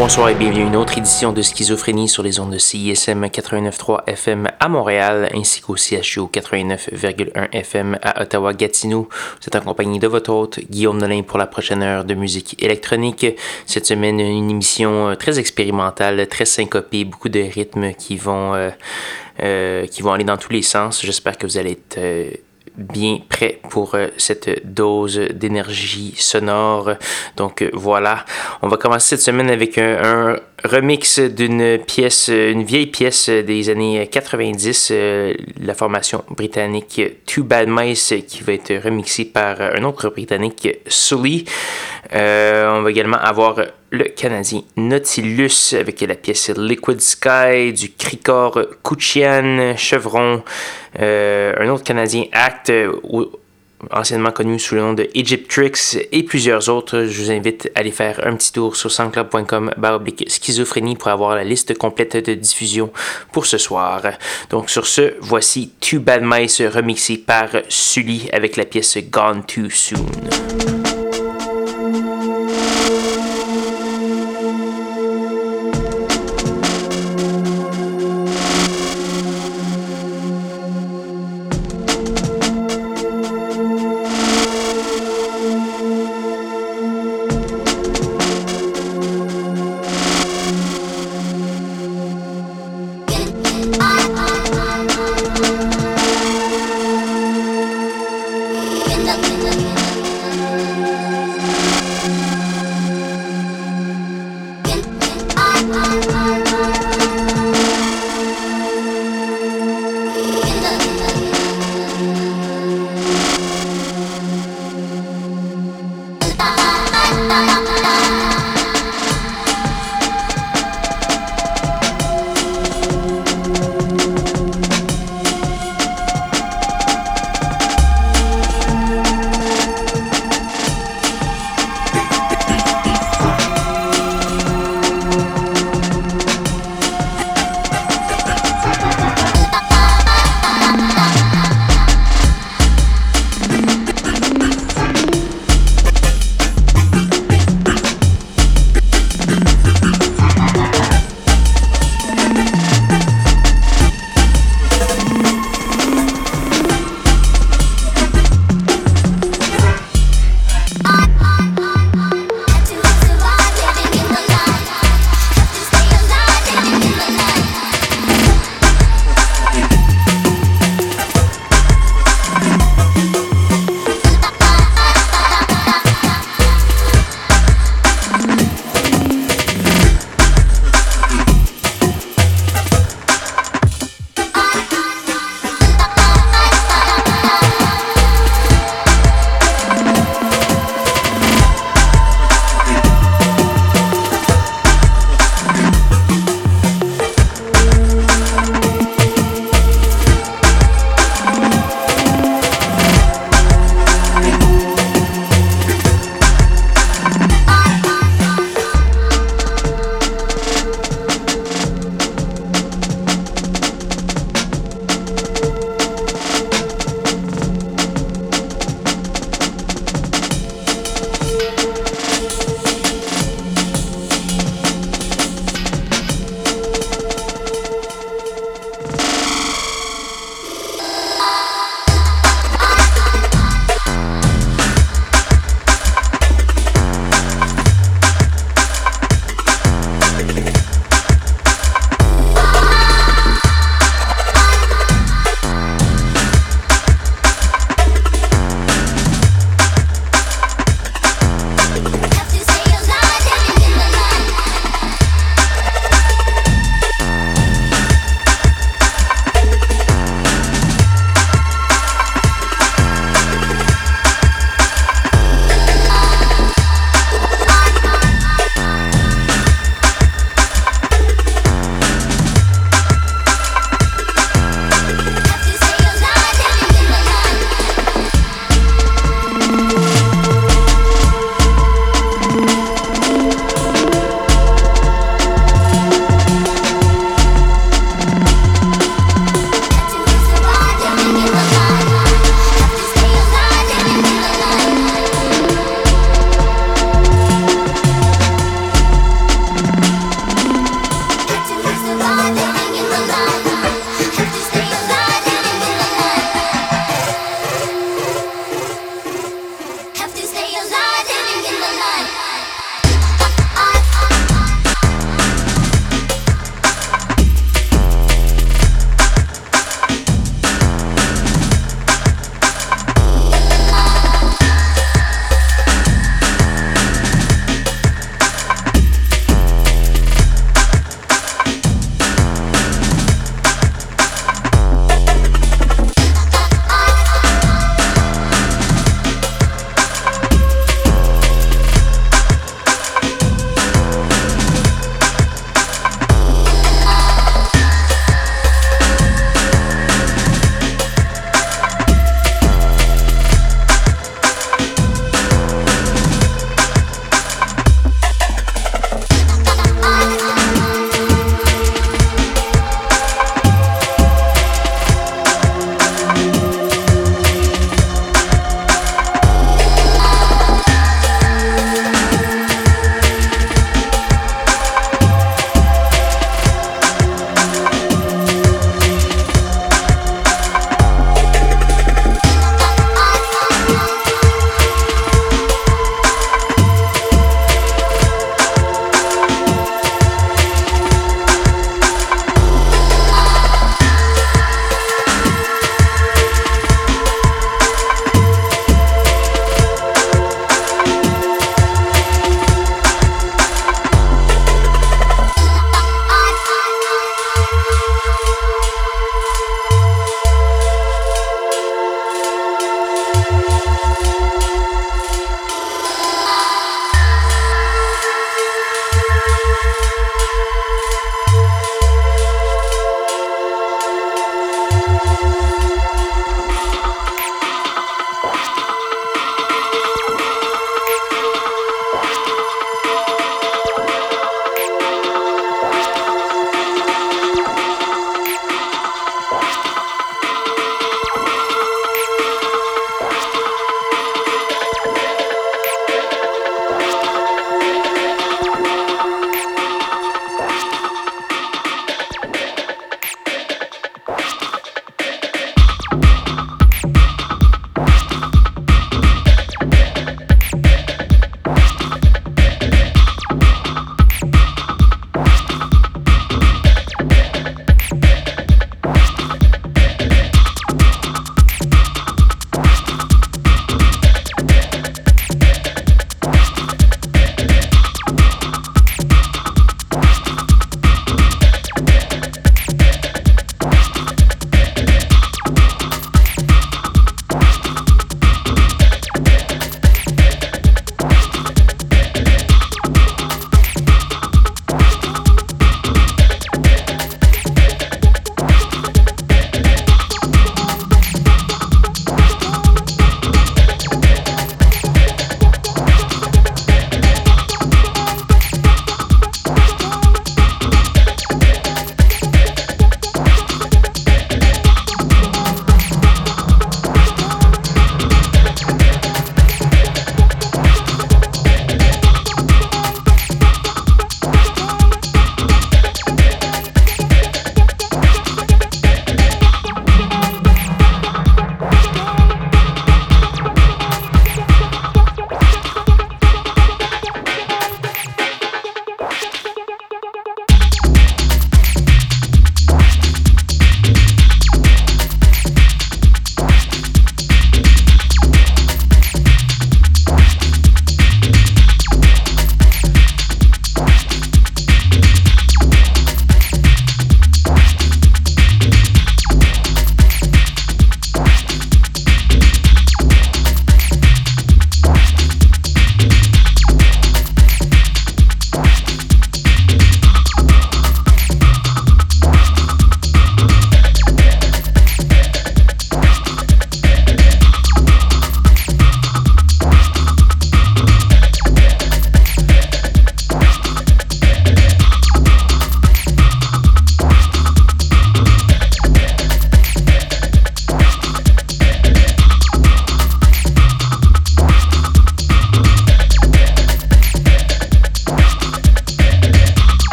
Bonsoir et bienvenue à une autre édition de Schizophrénie sur les ondes de CISM 89.3 FM à Montréal ainsi qu'au CHU 89.1 FM à Ottawa-Gatineau. Vous êtes accompagné de votre hôte Guillaume Nolin pour la prochaine heure de musique électronique. Cette semaine, une émission euh, très expérimentale, très syncopée, beaucoup de rythmes qui vont, euh, euh, qui vont aller dans tous les sens. J'espère que vous allez être bien prêt pour euh, cette dose d'énergie sonore. Donc euh, voilà, on va commencer cette semaine avec un, remix d'une pièce, une vieille pièce des années 90, euh, la formation britannique Too Bad Mice qui va être remixée par un autre britannique, Sully. on va également avoir le Canadien Nautilus avec la pièce Liquid Sky, du Cricor Kuchian, Chevron, euh, un autre Canadien Act, anciennement connu sous le nom de Egypt Tricks et plusieurs autres. Je vous invite à aller faire un petit tour sur soundcloud.com schizophrénie pour avoir la liste complète de diffusion pour ce soir. Donc sur ce, voici Two Bad Mice remixé par Sully avec la pièce Gone Too Soon.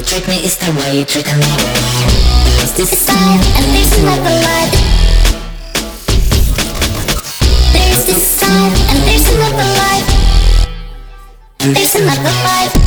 you treat me is the way you treat me. Is this is time and there's another light. There's this time and there's another life. There's another life.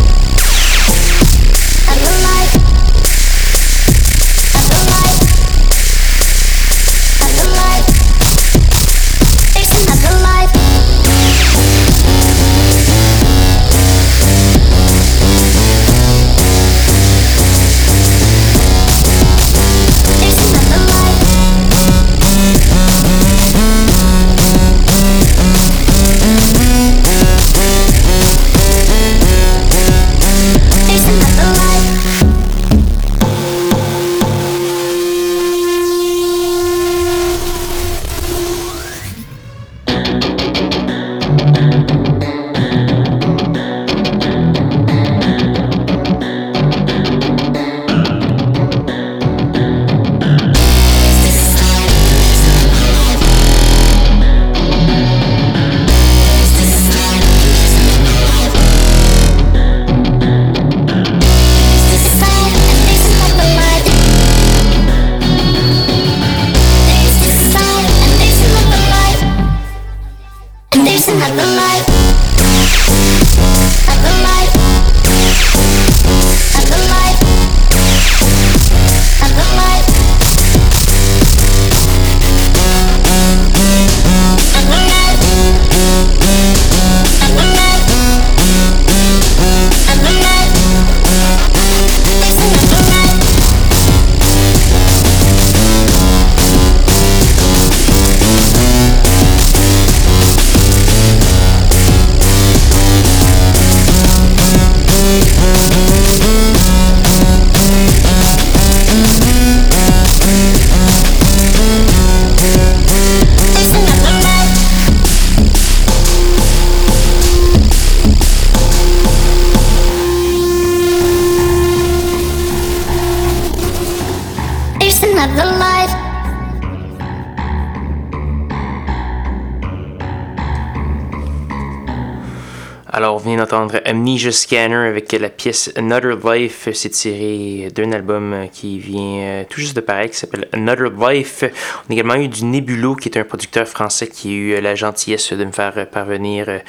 Scanner avec la pièce Another Life. C'est tiré d'un album qui vient euh, tout juste de paraître, qui s'appelle Another Life. On a également eu du Nebulo, qui est un producteur français qui a eu la gentillesse de me faire parvenir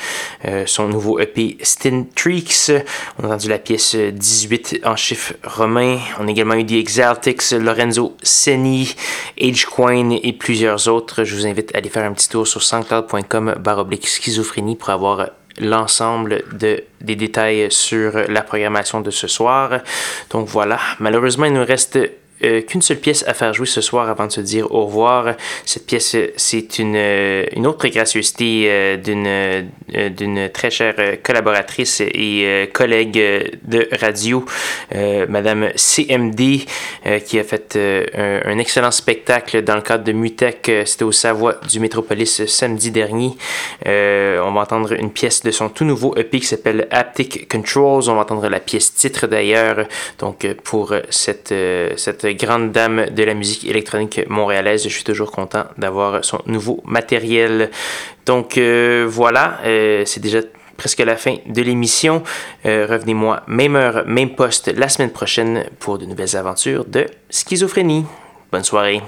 euh, son nouveau EP Stin. On a entendu la pièce 18 en chiffres romains. On a également eu The Exaltics, Lorenzo Seni, Age Coin et plusieurs autres. Je vous invite à aller faire un petit tour sur soundcloud.com baroblique schizophrénie pour avoir l'ensemble de, des détails sur la programmation de ce soir. Donc voilà, malheureusement, il nous reste euh, qu'une seule pièce à faire jouer ce soir avant de se dire au revoir. Cette pièce, c'est une, euh, une autre gracieuseté euh, d'une, d'une très chère collaboratrice et collègue de radio, Madame CMD, qui a fait un, excellent spectacle dans le cadre de Mutec. C'était au Savoie du Métropolis samedi dernier. on va entendre une pièce de son tout nouveau EP qui s'appelle Haptic Controls. On va entendre la pièce titre d'ailleurs. Donc pour cette, cette grande dame de la musique électronique montréalaise. Je suis toujours content d'avoir son nouveau matériel. Donc euh, voilà, euh, c'est déjà presque la fin de l'émission. Euh, revenez-moi même heure, même poste la semaine prochaine pour de nouvelles aventures de schizophrénie. Bonne soirée.